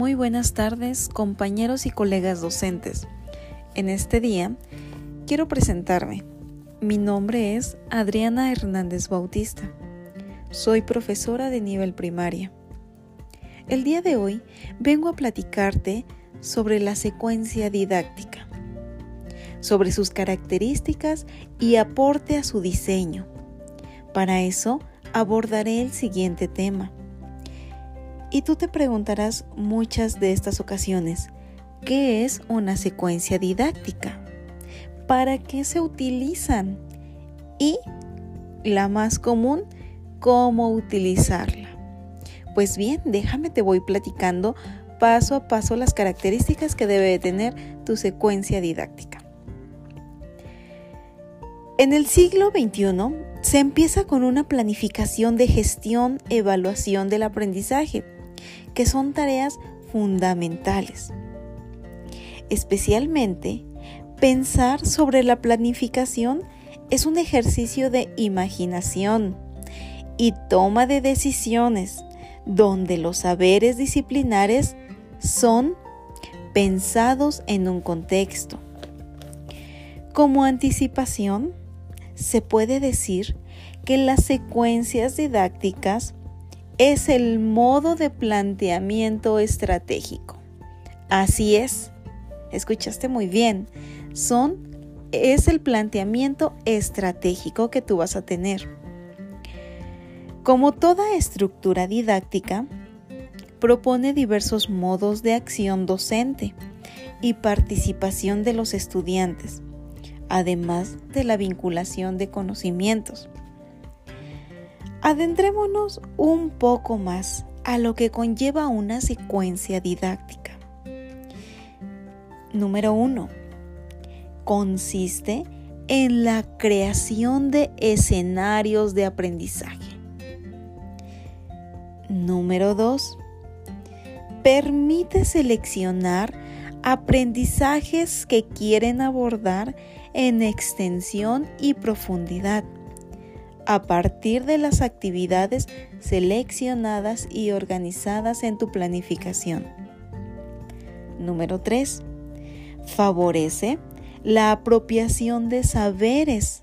Muy buenas tardes, compañeros y colegas docentes. En este día quiero presentarme. Mi nombre es Adriana Hernández Bautista. Soy profesora de nivel primaria. El día de hoy vengo a platicarte sobre la secuencia didáctica, sobre sus características y aporte a su diseño. Para eso abordaré el siguiente tema y tú te preguntarás muchas de estas ocasiones, ¿qué es una secuencia didáctica? ¿Para qué se utilizan? Y la más común, ¿cómo utilizarla? Pues bien, déjame te voy platicando paso a paso las características que debe de tener tu secuencia didáctica. En el siglo XXI se empieza con una planificación de gestión, evaluación del aprendizaje que son tareas fundamentales. Especialmente, pensar sobre la planificación es un ejercicio de imaginación y toma de decisiones donde los saberes disciplinares son pensados en un contexto. Como anticipación, se puede decir que las secuencias didácticas es el modo de planteamiento estratégico. Así es, escuchaste muy bien, son es el planteamiento estratégico que tú vas a tener. Como toda estructura didáctica, propone diversos modos de acción docente y participación de los estudiantes, además de la vinculación de conocimientos. Adentrémonos un poco más a lo que conlleva una secuencia didáctica. Número 1. Consiste en la creación de escenarios de aprendizaje. Número 2. Permite seleccionar aprendizajes que quieren abordar en extensión y profundidad a partir de las actividades seleccionadas y organizadas en tu planificación. Número 3. Favorece la apropiación de saberes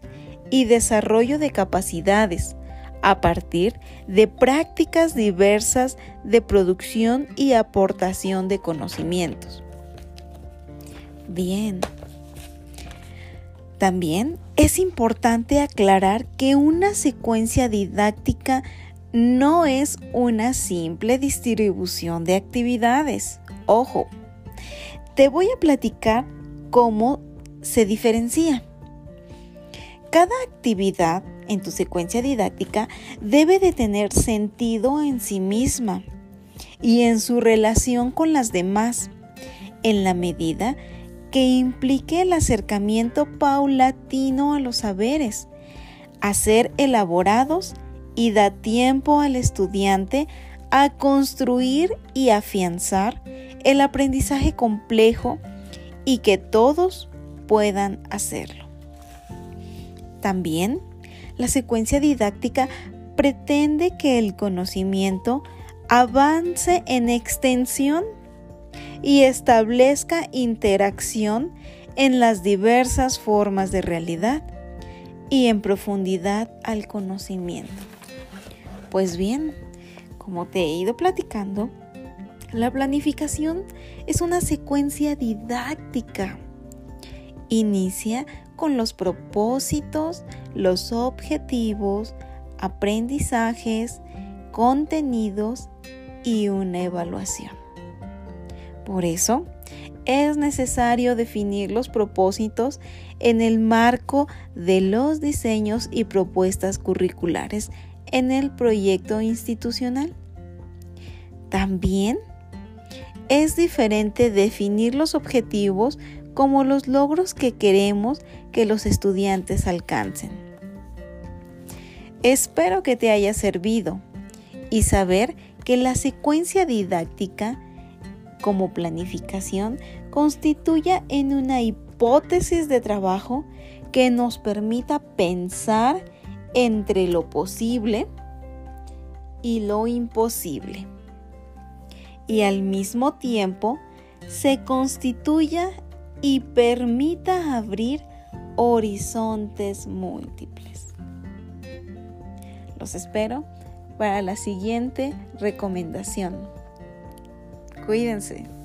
y desarrollo de capacidades a partir de prácticas diversas de producción y aportación de conocimientos. Bien. También es importante aclarar que una secuencia didáctica no es una simple distribución de actividades. Ojo, te voy a platicar cómo se diferencia. Cada actividad en tu secuencia didáctica debe de tener sentido en sí misma y en su relación con las demás, en la medida que implique el acercamiento paulatino a los saberes, a ser elaborados y da tiempo al estudiante a construir y afianzar el aprendizaje complejo y que todos puedan hacerlo. También la secuencia didáctica pretende que el conocimiento avance en extensión y establezca interacción en las diversas formas de realidad y en profundidad al conocimiento. Pues bien, como te he ido platicando, la planificación es una secuencia didáctica. Inicia con los propósitos, los objetivos, aprendizajes, contenidos y una evaluación. Por eso, es necesario definir los propósitos en el marco de los diseños y propuestas curriculares en el proyecto institucional. También es diferente definir los objetivos como los logros que queremos que los estudiantes alcancen. Espero que te haya servido y saber que la secuencia didáctica como planificación constituya en una hipótesis de trabajo que nos permita pensar entre lo posible y lo imposible. y al mismo tiempo se constituya y permita abrir horizontes múltiples. Los espero para la siguiente recomendación. Cuídense.